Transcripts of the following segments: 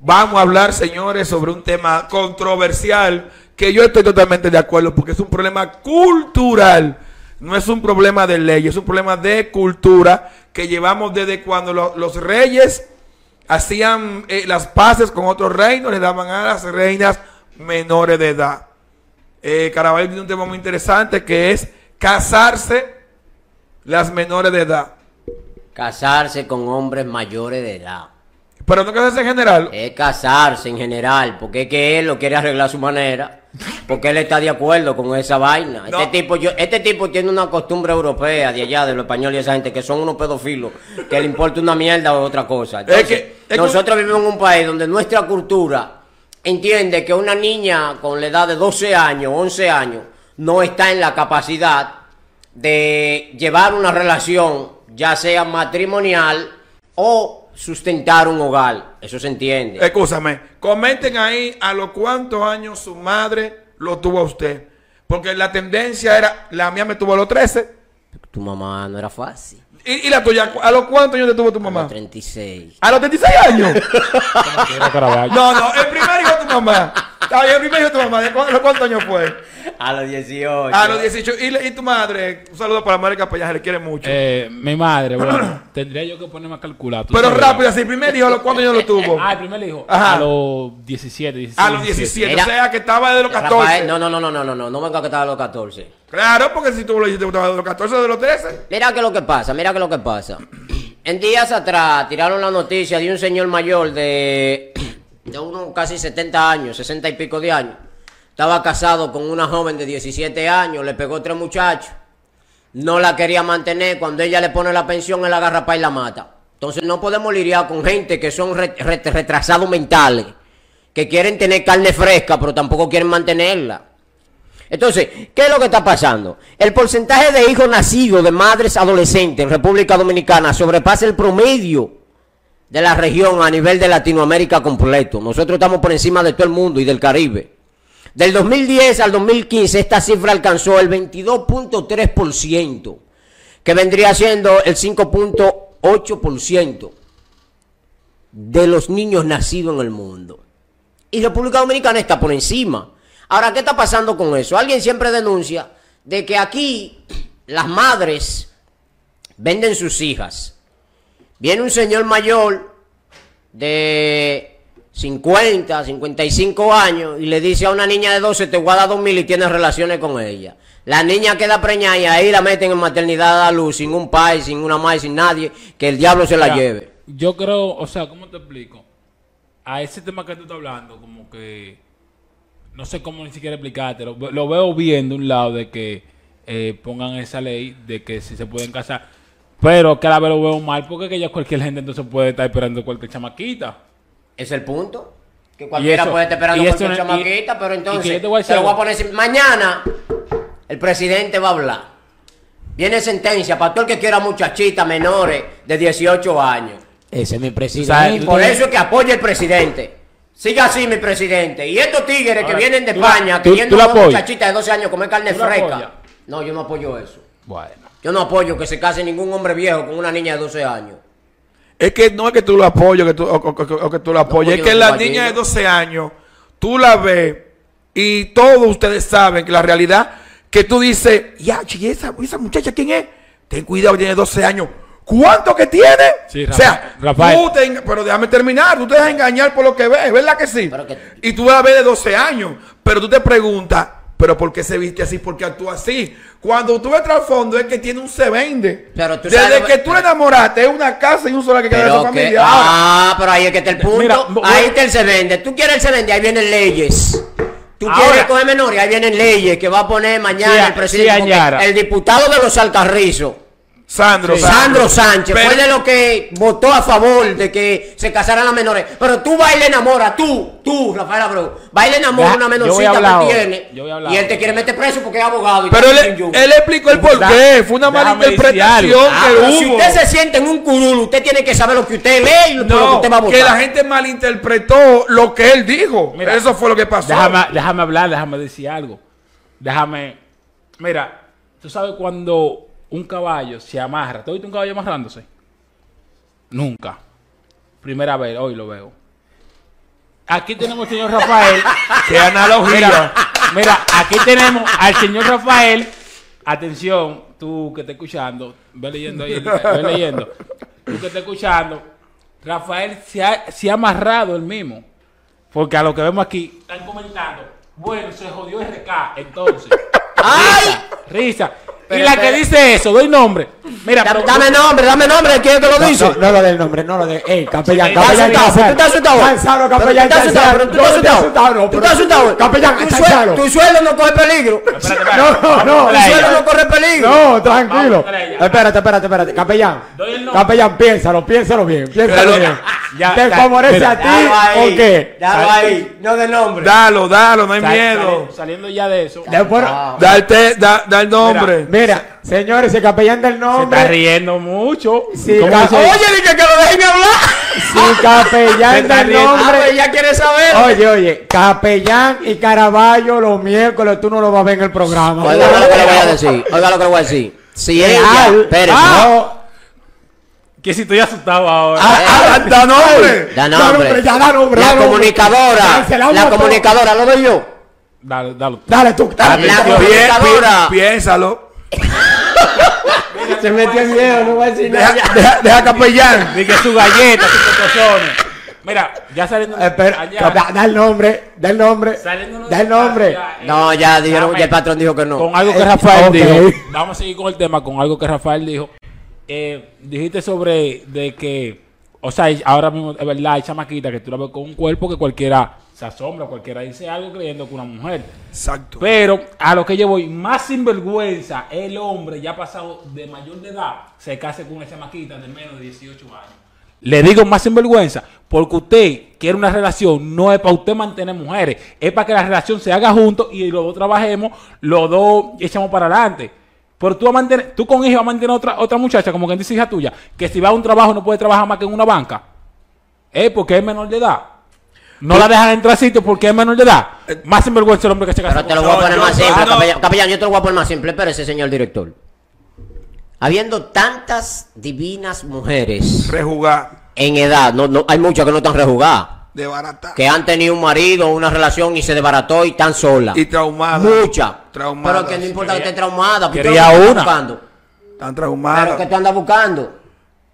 Vamos a hablar, señores, sobre un tema controversial que yo estoy totalmente de acuerdo porque es un problema cultural. No es un problema de ley, es un problema de cultura que llevamos desde cuando lo- los reyes hacían eh, las paces con otros reinos, le daban a las reinas menores de edad. Eh, Caraballo tiene un tema muy interesante que es casarse las menores de edad. Casarse con hombres mayores de edad. Pero no casarse en general. Es casarse en general, porque es que él lo quiere arreglar a su manera. Porque él está de acuerdo con esa vaina. No. Este, tipo, yo, este tipo tiene una costumbre europea de allá, de los españoles y esa gente, que son unos pedófilos, que le importa una mierda o otra cosa. Entonces, que- es que- nosotros vivimos en un país donde nuestra cultura entiende que una niña con la edad de 12 años, 11 años, no está en la capacidad de llevar una relación, ya sea matrimonial o sustentar un hogar. Eso se entiende. Escúchame, comenten ahí a los cuántos años su madre lo tuvo a usted. Porque la tendencia era, la mía me tuvo a los 13. Tu mamá no era fácil. ¿Y, y la tuya? ¿A los cuántos años te tuvo tu A mamá? los 36. ¿A los 36 años? No, no, el primer hijo mamá. Está bien, el primer hijo de tu mamá. ¿De cuántos años fue? A los 18. A los 18. ¿Y, y tu madre? Un saludo para la madre Capellán, se le quiere mucho. Eh, mi madre, bueno, tendría yo que ponerme a calcular. ¿tú Pero sabes? rápido, así, el primer hijo, ¿a los cuántos años lo tuvo? Ah, el primer hijo. Ajá. A los 17, 16. A los 17. Mira. o sea, que estaba desde los 14. Rafael, no, no, no, no, no, no, no, no venga que estaba a los 14. Claro, porque si tú lo dijiste que estaba de los 14 o de los 13. Mira que lo que pasa, mira que lo que pasa. En días atrás tiraron la noticia de un señor mayor de, de unos casi 70 años, 60 y pico de años. Estaba casado con una joven de 17 años, le pegó tres muchachos. No la quería mantener. Cuando ella le pone la pensión, él la agarra para y la mata. Entonces no podemos lidiar con gente que son re- re- retrasados mentales, que quieren tener carne fresca, pero tampoco quieren mantenerla. Entonces, ¿qué es lo que está pasando? El porcentaje de hijos nacidos de madres adolescentes en República Dominicana sobrepasa el promedio de la región a nivel de Latinoamérica completo. Nosotros estamos por encima de todo el mundo y del Caribe. Del 2010 al 2015 esta cifra alcanzó el 22.3%, que vendría siendo el 5.8% de los niños nacidos en el mundo. Y República Dominicana está por encima. Ahora, ¿qué está pasando con eso? Alguien siempre denuncia de que aquí las madres venden sus hijas. Viene un señor mayor de 50, 55 años y le dice a una niña de 12, te voy a dar 2 mil y tienes relaciones con ella. La niña queda preñada y ahí la meten en maternidad a la luz, sin un pai, sin una madre, sin nadie, que el diablo se la Mira, lleve. Yo creo, o sea, ¿cómo te explico? A ese tema que tú estás hablando, como que no sé cómo ni siquiera explicarte, lo, lo veo bien de un lado de que eh, pongan esa ley de que si se pueden casar, pero cada vez lo veo mal porque que ya cualquier gente entonces puede estar esperando cualquier chamaquita. Es el punto. Que cualquiera eso- puede estar esperando y cualquier no- chamaquita, y- pero y entonces que yo te voy a te lo voy a poner. Mañana el presidente va a hablar. Viene sentencia para todo el que quiera muchachitas menores de 18 años. Ese es mi presidente. tú por eso es que apoya el presidente. Siga así, mi presidente. Y estos tigres que vienen de España, tú- queriendo tú la una apoyas. muchachita de 12 años comer carne ¿Tú la fresca. No, yo no apoyo eso. Bueno. Yo no apoyo que se case ningún hombre viejo con una niña de 12 años. Es que no es que tú lo apoyes que tú, o, o- o- o que tú lo apoyes, es que la niña de apoyando. 12 años, tú la ves y todos ustedes saben que la realidad que tú dices, ya, ¿y esa, esa muchacha quién es? Ten cuidado, tiene 12 años. ¿Cuánto que tiene? Sí, o sea, Rafael. tú te pero déjame terminar, tú te dejas engañar por lo que ves, ¿verdad que sí? Pero que- Y tú la ves de 12 años, pero tú te preguntas, ¿pero por qué se viste así? ¿Por qué actúa así? Cuando tú ves trasfondo es que tiene un se vende. Pero tú Desde sabes- que tú le enamoraste, es una casa y un solar que queda de su familia. Ah, pero ahí es que está el punto. Mira, ahí está el se vende. Tú quieres el se vende, ahí vienen leyes. Tú Ahora- quieres coger menores, ahí vienen leyes que va a poner mañana Sí, el presidente. sí, el diputado de los Alcarrizos, Sandro, Sí. Sandro Sánchez, Pero- fue de los que votó a favor de que se casaran las menores. Pero tú vas y le enamoras, tú, tú, Rafael Abreu, vas y le enamoras Ya, a una menorcita que tiene. Y él te quiere meter preso porque es abogado. y Pero él, explicó el por Da- qué. Fue una mala interpretación. Ah, que hubo. si usted se siente en un curul, usted tiene que saber lo que usted lee y por lo que usted va a votar. que la gente malinterpretó lo que él dijo. Mira, Eso fue lo que pasó. Déjame, déjame hablar, déjame decir algo. Déjame. Mira, tú sabes cuando un caballo se amarra. ¿Te has visto un caballo amarrándose? Nunca. Primera vez, hoy lo veo. aquí tenemos al señor Rafael. Qué analogía. Mira, mira, aquí tenemos al señor Rafael. Atención, tú que estás escuchando, ve leyendo ahí, ve leyendo. Tú que estás escuchando, Rafael se ha, se ha amarrado el mismo. Porque a lo que vemos aquí, están comentando, bueno, se jodió RK, entonces. ¡Ay! Risa. Y Pero, la pero- que dice eso, doy nombre. Mira, Da- pero- Dame nombre, dame nombre, ¿quién es que lo No, dice? no, no lo del nombre, no lo de. Ey, capellán, capellán, ¿Estás asustado? cansado. ¿Tú estás asustado? Cansado, capellán, tú estás asustado, cansado. tú estás asustado. ¿Tú estás asustado? Capellán, Tu cansado. Tu sueldo no corre peligro. No, no, no. Tu sueldo no corre peligro. No, tranquilo. Espérate, espérate, espérate. Capellán. Doy el nombre. Capellán, piénsalo, piénsalo bien. Piénsalo bien. Ya, ¿Te favorece a ti o qué? Dalo ahí, no de nombre. Dalo, dalo, no hay Sal- miedo. sali- Saliendo ya de eso. Después, Ah. Da el, te- da, da el nombre. mira, señores, el capellán del Se está nombre. riendo mucho. Sí. Oye, dije que lo dejen hablar. Si capellán Se del riendo. Ah, pues nombre. ya quiere saber. Oye, oye, capellán y Caraballo los miércoles tú no lo vas a ver en el programa. Oiga lo que le voy a decir. Oiga lo que le voy a decir. Si ella, Real. espérese. Que si estoy asustado ahora. Ah, ah, da nombre. Da nombre. ya da nombre, La comunicadora. La comunicadora, lo doy yo. Dale, dale. Dale tú, dale. La comunicadora. piénsalo. Se metió en miedo, no voy a decir Deja, nada. deja, deja capellán. Dije su galleta, sus cocosones. Mira, ya saliendo. Espera, allá, da el nombre, da el nombre, da el nombre. eh, No, ya dijeron, ya el patrón dijo que no. Con algo que Eh, Rafael dijo. Vamos a seguir con el tema, con algo que Rafael dijo. Eh, dijiste sobre de que, o sea, ahora mismo es verdad, hay chamaquita que tú la ves con un cuerpo que cualquiera se asombra, cualquiera dice algo creyendo que una mujer. Exacto. Pero a lo que yo voy, más sinvergüenza, el hombre ya pasado de mayor de edad se case con una chamaquita de menos de 18 años. Le digo más sinvergüenza, porque usted quiere una relación, no es para usted mantener mujeres, es para que la relación se haga juntos y los dos trabajemos, los dos echamos para adelante. Pero tú, a mantener, tú con hija vas a mantener otra, otra muchacha, como quien dice hija tuya, que si va a un trabajo no puede trabajar más que en una banca. Es porque es menor de edad. No la dejan entrar a sitio porque es menor de edad. Más sinvergüenza el hombre que se casa Pero te lo voy a poner más simple, no. capellán. Capellán, yo te lo voy a poner más simple. Espérese, señor director. Habiendo tantas divinas mujeres Rejugar. en edad, no, no, hay muchas que no están rejugadas, De barata. que han tenido un marido, una relación y se desbarató y están solas. Y traumada. Muchas. Traumada. Pero que no importa que esté traumada. porque quería tú una. Buscando. Están Pero que traumadas. tú andas buscando.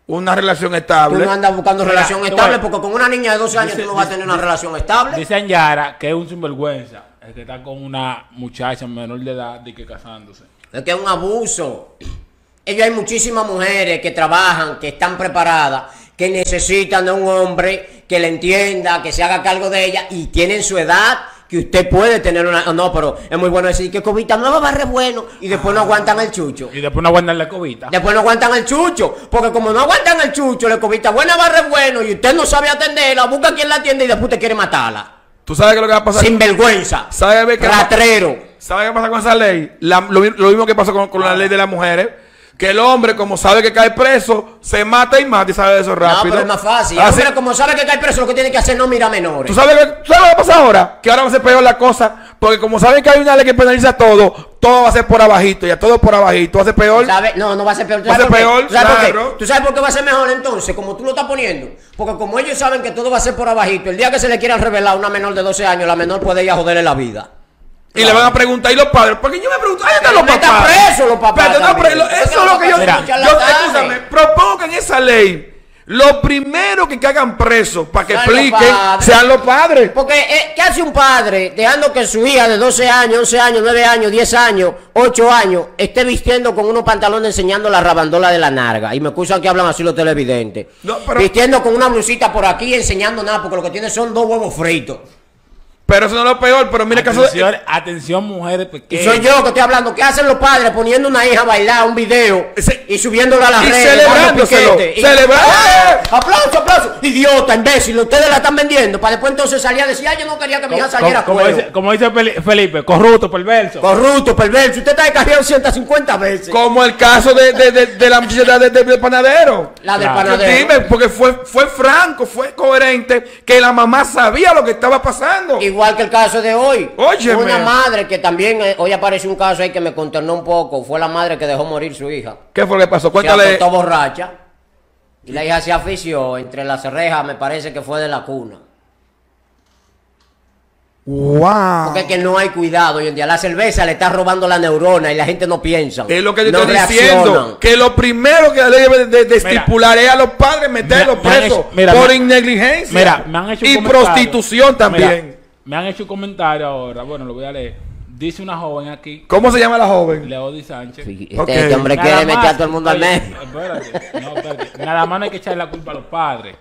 Una relación Tú estable. no andas buscando Mira, relación tú estable porque con una niña de 12 años Dice- tú no vas a tener una relación estable. Dice Anyara que es un sinvergüenza. El que está con una muchacha menor de edad de que casándose. Es que es un abuso. Ellos hay muchísimas mujeres que trabajan, que están preparadas, que necesitan de un hombre que le entienda, que se haga cargo de ella y tienen su edad que usted puede tener una... No, pero es muy bueno decir que Cobita no va a re bueno y después no aguantan el chucho. Y después no aguantan la cobita. Después no aguantan el chucho, porque como no aguantan el chucho, le cobita buena barre bueno y usted no sabe atenderla, busca quien la atiende y después usted quiere matarla. ¿Tú sabes qué es lo que va a pasar? Sin vergüenza. ¿Sabes qué, Ratrero. ¿Sabes qué pasa con esa ley? La- lo, mi- lo mismo que pasó con, con la ley de las mujeres. Que el hombre, como sabe que cae preso, se mata y mata y sabe de eso No, rápido. pero es más fácil. El Así- hombre, como sabe que cae preso, lo que tiene que hacer no mira menores. ¿Tú sabes, qué- tú sabes lo que pasa ahora? Que ahora va a ser peor la cosa. Porque como saben que hay una ley que penaliza todo, todo va a ser por abajito. Ya todo por abajito. Va a ser peor. ¿Sabe? No, no va a ser peor. ¿Tú Va a sabes ser por qué? peor, ¿Tú sabes por qué? ¿Tú sabes por qué va a ser mejor entonces? Como tú lo estás poniendo. Porque como ellos saben que todo va a ser por abajito, el día que se le quieran revelar a una menor de 12 años, la menor puede ir a joderle la vida. Y le van a preguntar, ¿y los padres? Porque yo me pregunto, ¿ahí están los papás? presos los papás Pero no, pero eso es lo que yo... Mira, yo escúchame, propongo que en esa ley, lo primero que hagan presos para que Sean expliquen sean los padres. Porque, eh, ¿qué hace un padre dejando que su hija de 12 años, 11 años, 9 años, 10 años, 8 años, esté vistiendo con unos pantalones enseñando la rabandola de la narga? Y me excusan que hablan así los televidentes. No, pero- Vistiendo con una blusita por aquí enseñando nada, porque lo que tiene son dos huevos fritos. Pero eso no es lo peor, pero mira el caso de... Atención, atención, mujeres pequeñas. soy yo que estoy hablando. ¿Qué hacen los padres poniendo una hija a bailar un video Ese- y subiéndola a las y redes? celebrándoselo? Y- celebra- ¡Ah! ¡Aplauso, aplauso! Idiota, imbécil. Ustedes la están vendiendo. Para después entonces salir a decir, ay, yo no quería que mi hija Como, saliera como cuero". dice, como dice Fel- Felipe, corrupto, perverso. Corrupto, perverso. Usted está descarriado 150 veces. Como el caso de, de, de, de la muchacha de, de- del panadero. La del Claro. panadero. Dime, porque fue, fue franco, fue coherente, que la mamá sabía lo que estaba pasando. Igual que el caso de hoy. Óyeme. Una madre que también, eh, hoy aparece un caso ahí que me consternó un poco. Fue la madre que dejó morir su hija. ¿Qué fue lo que pasó? Se Cuéntale. acostó borracha. Y la hija se afició entre las rejas, me parece que fue de la cuna. Wow. Porque es que no hay cuidado hoy en día. La cerveza le está robando la neurona y la gente no piensa. Es lo que yo no estoy reaccionan. diciendo. Que lo primero que la ley debe de, de estipular es a los padres meterlos presos mira, por negligencia. Mira, me han hecho un y prostitución también. Me han hecho un comentario ahora. Bueno, lo voy a leer. Dice una joven aquí, ¿Cómo se llama la joven? Leody Sánchez. Sí, Este, Ok. este hombre quiere meter a todo el mundo al medio. espérate, no, espérate. Nada más no hay que echarle la culpa a los padres.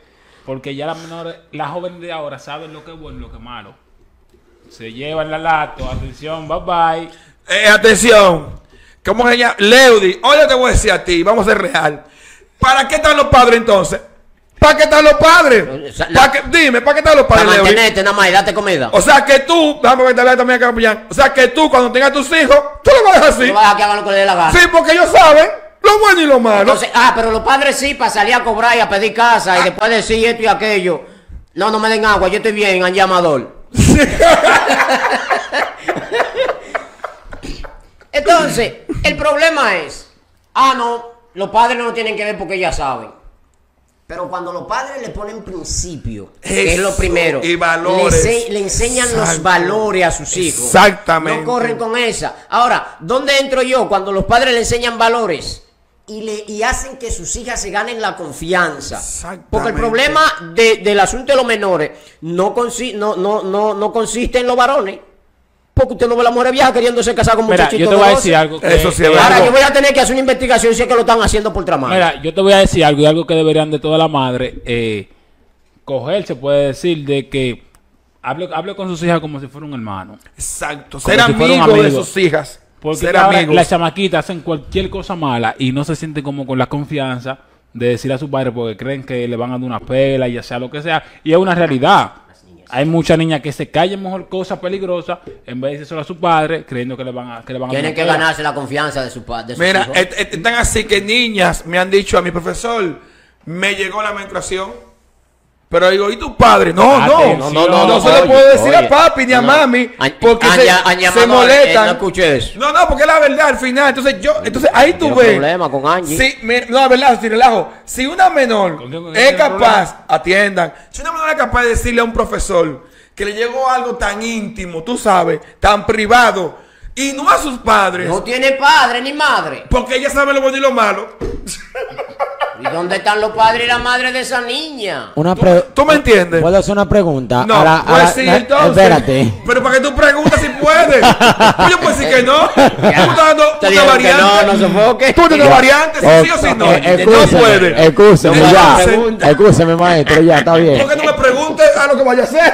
Porque ya las menores, las jóvenes de ahora saben lo que es bueno y lo que es malo. Se llevan la lato, atención, bye bye. Eh, atención. ¿Cómo se llama? Leudy. Oye, te voy a decir a ti. Vamos a ser real. ¿Para qué están los padres entonces? ¿Para qué están los padres? ¿Para qué- dime, ¿para qué están los Para padres, Leudy? mantenerte nada más y date comida. O sea que tú, déjame que te vea también acá. O sea que tú, cuando tengas tus hijos, tú lo vas a dejar así. No vas a que hagan lo que le dé la gana. Sí, porque ellos saben lo bueno y lo malo. Entonces, ah, pero los padres sí, para salir a cobrar y a pedir casa y después decir esto y aquello. No, no me den agua, yo estoy bien, en llamador. Entonces, el problema es, ah, no, los padres no tienen que ver porque ya saben. Pero cuando los padres le ponen principio, que es lo primero, y valores. Le, ense- le enseñan los valores a sus hijos. Exactamente. No corren con esa. Ahora, ¿dónde entro yo cuando los padres le enseñan valores? Y, le, y hacen que sus hijas se ganen la confianza. Exactamente. Porque el problema de- del asunto de los menores no, consi- no, no, no, no consiste en los varones. Porque usted no ve a la mujer vieja queriéndose casar con Mira, muchachitos yo te voy a de decir 12. algo. que- Eso sí que- es verdad. Ahora yo voy a tener que hacer una investigación si es que lo están haciendo por tramar. Mira, yo te voy a decir algo y algo que deberían de toda la madre eh, coger, se puede decir, de que hable, hable con sus hijas como si fuera un hermano. Exacto. Como Ser si amigo de amigo. sus hijas. Porque Ser ahora amigos. las chamaquitas hacen cualquier cosa mala y no se sienten como con la confianza de decir a sus padres porque creen que le van a dar una pela, ya sea lo que sea. Y es una realidad. Hay muchas niñas que se callan mejor cosas peligrosas en vez de decirlo a su padre creyendo que le van a, que le van a Tienen una que ganarse la confianza de su padre. Mira, están así que niñas me han dicho a mi profesor, me llegó la menstruación. Pero digo, ¿y tu padre? No, no, no, no, no, no se Oye, puedo decir oye. a papi ni a No. mami porque se, molestan. no escuché eso. No, no, porque es la verdad al final. Entonces yo, entonces ahí tú ves. problema con Angie. No, la verdad, sin relajo. Si una menor ¿Con quién- con quién es capaz, atiendan. Si una menor es capaz de decirle a un profesor que le llegó algo tan íntimo, tú sabes, tan privado, y no a sus padres, No tiene padre ni madre. porque ella sabe lo bueno y lo malo. ¿Y dónde están los padres y la madre de esa niña? Una ¿Tú, pre- tú me entiendes? ¿Puedo hacer una pregunta? No, A la- a pues la- sí, entonces. Espérate. Pero para que tú preguntas si puedes. Pues yo puedo decir que no. Tú estás dando Te una variante. no, no sofoque. Tú tienes variante, si sí o si no. Eh, no escúchame, puede. Escúchame, Entonces, ya. Escúchame, maestro, ya, está bien. ¿Por qué no me preguntes a lo que vaya a hacer?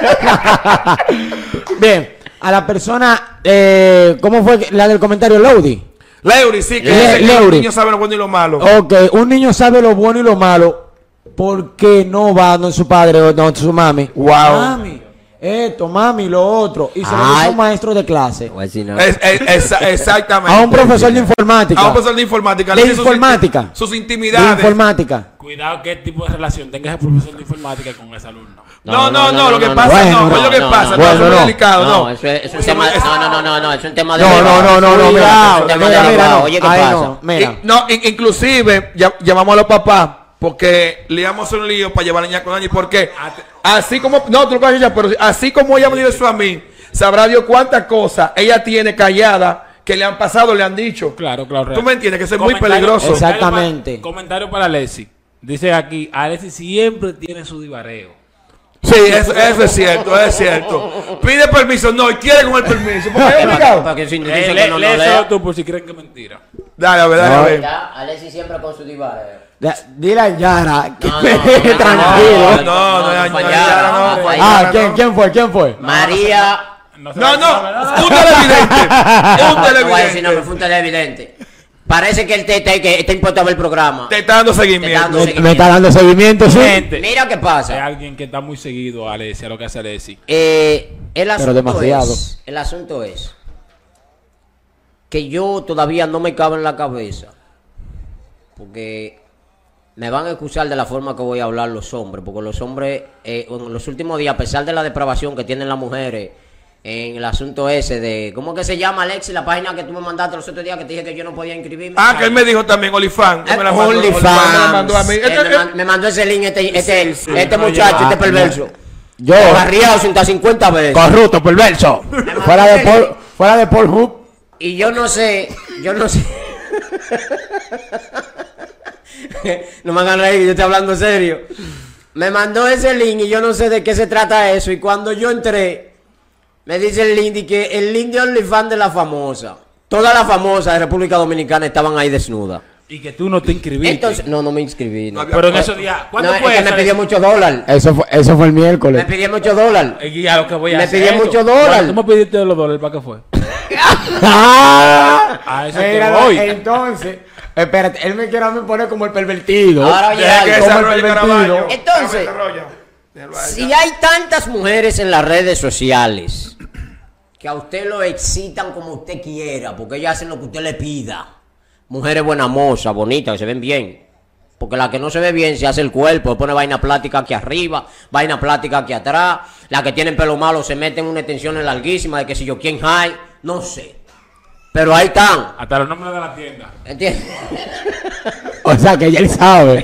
Bien, a la persona, eh, ¿cómo fue la del comentario Lodi? Leury, sí, que Le- dice que los Leury. niños saben lo bueno y lo malo. Ok, un niño sabe lo bueno y lo malo, ¿por qué no va donde su padre o donde su mami? Wow. Mami, esto, mami, lo otro. Y se lo dice a un maestro de clase. Pues si no. Es- es- esa- exactamente. A un profesor de informática. A un profesor de informática. De le dice sus informática. Sus de intimidades. informática. Cuidado qué tipo de relación tenga ese profesor de informática con ese alumno. No, no, no, lo que pasa no, es lo que no, pasa, no. es no. delicado, no. No, eso es, un tema. No, no, no, no, no, es un tema de. No, no, no, no, no, mira. Es un tema Mira, de mira, no. Oye, ¿qué pasa? no, mira. No, in- inclusive ya- llamamos a los papás porque le íbamos a hacer un lío para llevar a la niña con Angie. Porque así como, no, tú lo puedes decir, pero así como ella me dijo eso a mí, sabrá Dios cuántas cosas ella tiene callada que le han pasado, le han dicho. Claro, claro. Tú me entiendes que eso es muy Comentario- peligroso. comentario Exactamente. para- comentario para Alessi. Dice aquí, Alessi siempre tiene su divareo. Sí, eso, eso es cierto, es cierto. Pide permiso, no, y quiere con el permiso. Porque es obligado. Para que que lee- no, no tú por si creen que es mentira. Dale, a ver, dale, a No. ver. Alexis siempre con su. Ya, Dile a Yara que No, me no, deje no, tranquilo. No, no, no, no, fue no, Yara, no, no, no, fue no, Ah, no, ¿quién, no. ¿quién fue? ¿Quién fue? María. se No, no, un televidente. Un No voy a decir nombre, televidente. fue un televidente. Parece que él te, te- que está importado el programa. Te está dando está seguimiento. dando Me, seguimiento. me está dando seguimiento, sí. Gente, Mira qué hay pasa. alguien que está muy seguido a Alessi, a lo que hace Alessi. Eh, el asunto demasiado. es, el asunto es que yo todavía no me cabe en la cabeza, porque me van a excusar de la forma que voy a hablar los hombres, porque los hombres eh, en los últimos días, a pesar de la depravación que tienen las mujeres en el asunto ese de, ¿cómo que se llama Alexi? La página que tú me mandaste los otros días que te dije que yo no podía inscribirme. Ah, que él me dijo también, Olifan. Eh, Me la mandó, OnlyFans. Olifan me la mandó a mí. Este- me, man- me mandó ese link este, este, sí, este no, muchacho, este perverso. Yo, Barriado 150 veces. corrupto, perverso. fuera de Paul, fuera de Paul Hoop. Y yo no sé, yo no sé. no me hagan reír, yo estoy hablando serio. Me mandó ese link y yo no sé de qué se trata eso. Y cuando yo entré, me dice el link de que el link de OnlyFans de la famosa. Todas las famosas de República Dominicana estaban ahí desnudas. Y que tú no te inscribiste. Entonces, no, no me inscribí. No, pero en esos días, ¿cuándo No, es fue que eso? me pidió muchos dólares. Eso fue, eso fue el Me miércoles. pidió muchos dólares. Eh, y a lo que voy a Me hacer pidió ¿Tú me pediste los dólares para qué fue? ¡Ah! A eso te voy. Entonces, espérate, él me quiere a mí poner como el pervertido. Ahora oye que algo. Como el pervertido. Entonces- ahí. Si hay tantas mujeres en las redes sociales que a usted lo excitan como usted quiera, porque ellas hacen lo que usted le pida. Mujeres buenas mozas, bonitas, que se ven bien. Porque la que no se ve bien se hace el cuerpo, pone vaina plástica aquí arriba, vaina plástica aquí atrás. La que tienen pelo malo se meten una extensión larguísima de que si yo quién hay, no sé. Pero ahí están, Hasta los nombres de la tienda. ¿entiendes? O sea, que ya él sabe.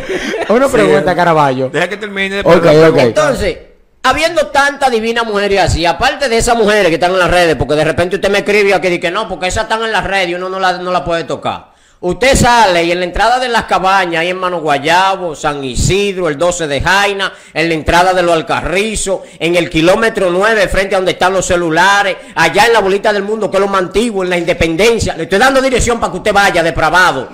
Una Sí, pregunta. Caraballo. Deja que termine. después Ok, la pregunta. ok. Entonces, habiendo tantas divinas mujeres así, aparte de esas mujeres que están en las redes, porque de repente usted me escribe aquí y que no, porque esas están en las redes y uno no la, no la puede tocar. Usted sale y en la entrada de las cabañas, ahí en Mano Guayabo, San Isidro, el 12 de Jaina, en la entrada de los Alcarrizos, en el kilómetro 9, frente a donde están los celulares, allá en la bolita del mundo, que es lo más antiguo, en la independencia. Le estoy dando dirección para que usted vaya, depravado.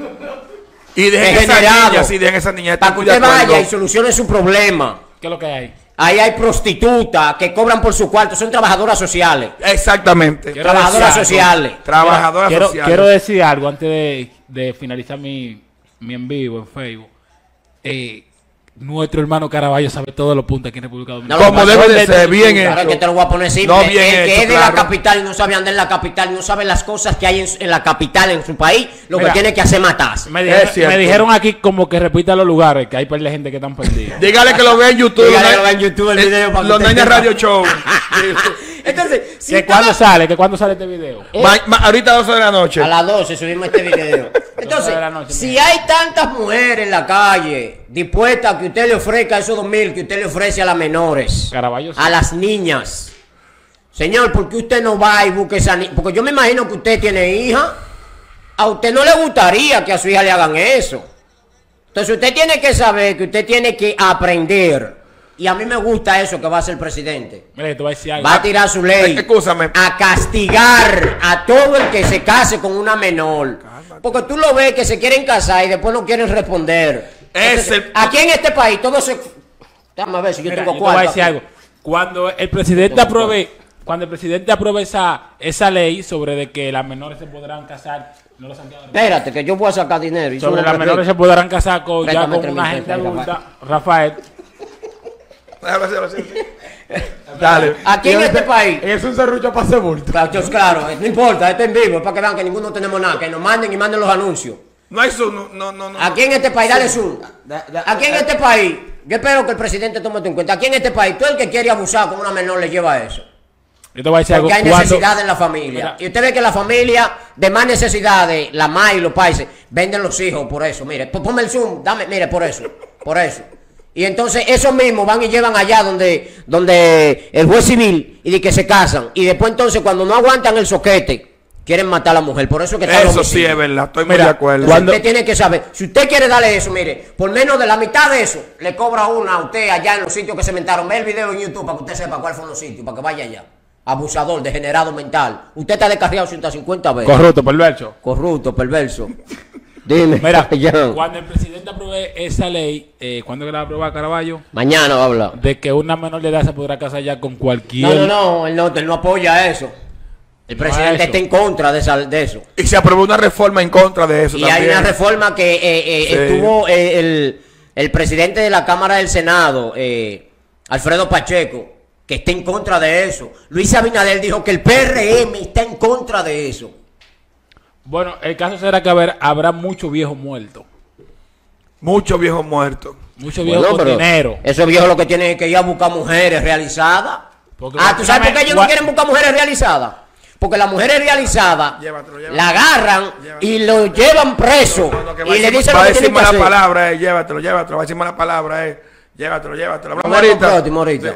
Y dejen esas niñas, sí, dejen esas niñas. Para que usted vaya y solucione su problema. ¿Qué es lo que hay? Ahí hay prostitutas que cobran por su cuarto, son trabajadoras sociales. Exactamente. Quiero Trabajadoras decir sociales. Trabajadoras quiero, sociales. quiero decir algo antes de, de finalizar mi, mi en vivo en Facebook. Eh, nuestro hermano Caraballo sabe todos los puntos aquí en República Dominicana. Como debe de ser, bien Claro hecho. que te lo voy a poner simple. No, bien el que hecho, es de claro. la capital y no sabe andar en la capital, y no sabe las cosas que hay en, en la capital, en su país, lo Mira, que tiene que hacer es matarse. Me dijeron, cierto. me dijeron aquí como que repita los lugares, que hay par de gente que están perdidos. Dígale que lo vea en YouTube. Dígale los que lo vea en YouTube el eh, video Los Nenes. Radio Show. Entonces, si ¿Que cuándo sale? ¿Que cuándo sale este video? Eh, Ma- ma- ahorita a 12 de la noche. A las 12 subimos este video. Entonces, noche, si mira. hay tantas mujeres en la calle dispuestas a que usted le ofrezca esos dos mil que usted le ofrece a las menores, Caraballo, sí. a las niñas, señor, ¿por qué usted no va y busca esa niña? Porque yo me imagino que usted tiene hija. A usted no le gustaría que a su hija le hagan eso. Entonces usted tiene que saber que usted tiene que aprender. Y a mí me gusta eso que va a hacer el presidente. Mira, te voy a decir algo. Va a tirar su ley. Escúchame. A castigar a todo el que se case con una menor. Porque tú lo ves que se quieren casar y después no quieren responder. Es Entonces, el- Aquí en este país todo se... Déjame ver si yo Mira, tengo yo te voy a decir aquí. algo. Cuando el presidente apruebe, cuando el presidente apruebe esa, esa ley sobre de que las menores se podrán casar, no lo. Espérate, que yo voy a sacar dinero. y sobre las menores se podrán casar con, ya con una gente adulta. Rafael, Déjalo así, déjalo así. Dale. Aquí en este país... Es un serrucho para hacer bulto. Claro, claro, no importa, esto es en vivo, es para que vean que ninguno tenemos nada, que nos manden y manden los anuncios. No hay zoom, no, no, no. no. Aquí en este país, dale zoom. Aquí en este país, yo espero que el presidente tome esto en cuenta. Aquí en este país, todo el que quiere abusar con una menor le lleva eso. yo te voy a decir algo. Porque hay Cuando- necesidad en la familia. Mira. Y usted ve que la familia de más necesidades, la más y los países, venden los hijos por eso. Mire, ponme el zoom, dame, mire, por eso, por eso. Y entonces esos mismos van y llevan allá donde, donde el juez civil y de que se casan. Y después entonces cuando no aguantan el soquete, quieren matar a la mujer. Por eso que está Eso sí es verdad, estoy muy Mira, de acuerdo. Cuando- usted tiene que saber, si usted quiere darle eso, mire, por menos de la mitad de eso, le cobra una a usted allá en los sitios que se inventaron. Ve el video en YouTube para que usted sepa cuáles fueron los sitios, para que vaya allá. Abusador, degenerado mental. Usted está descarriado 150 veces. Corrupto, perverso. Corrupto, perverso. Dime, Mira, capellán. cuando el presidente apruebe esa ley, eh, ¿cuándo que la aprueba Caraballo? Mañana va a hablar. De que una menor de edad se podrá casar ya con cualquier. No, no, no, él no, él no apoya eso. El No a presidente eso. está en contra de, esa- de eso. Y se aprobó una reforma en contra de eso Y también. hay una reforma que eh, eh, Sí. estuvo eh, el, el presidente de la Cámara del Senado, eh, Alfredo Pacheco, que está en contra de eso. Luis Abinader dijo que el PRM está en contra de eso. Bueno, el caso será que haber, habrá muchos viejos muertos. Muchos viejos muertos. Muchos viejos Bueno, con dinero. Esos viejos lo que tienen es que ir a buscar mujeres realizadas. Porque ah, ¿tú sabes por qué ellos no quieren buscar mujeres realizadas? Porque las mujeres realizadas Llévatelo, llévatelo. la agarran Llévatelo. y lo llevan preso. No, no, y le decir- dicen lo que tienen que mala hacer. palabra, eh, llévatelo, llévatelo, va a decir mala palabra, eh. Llévatelo, llévatelo. Vemos ahorita. ahorita.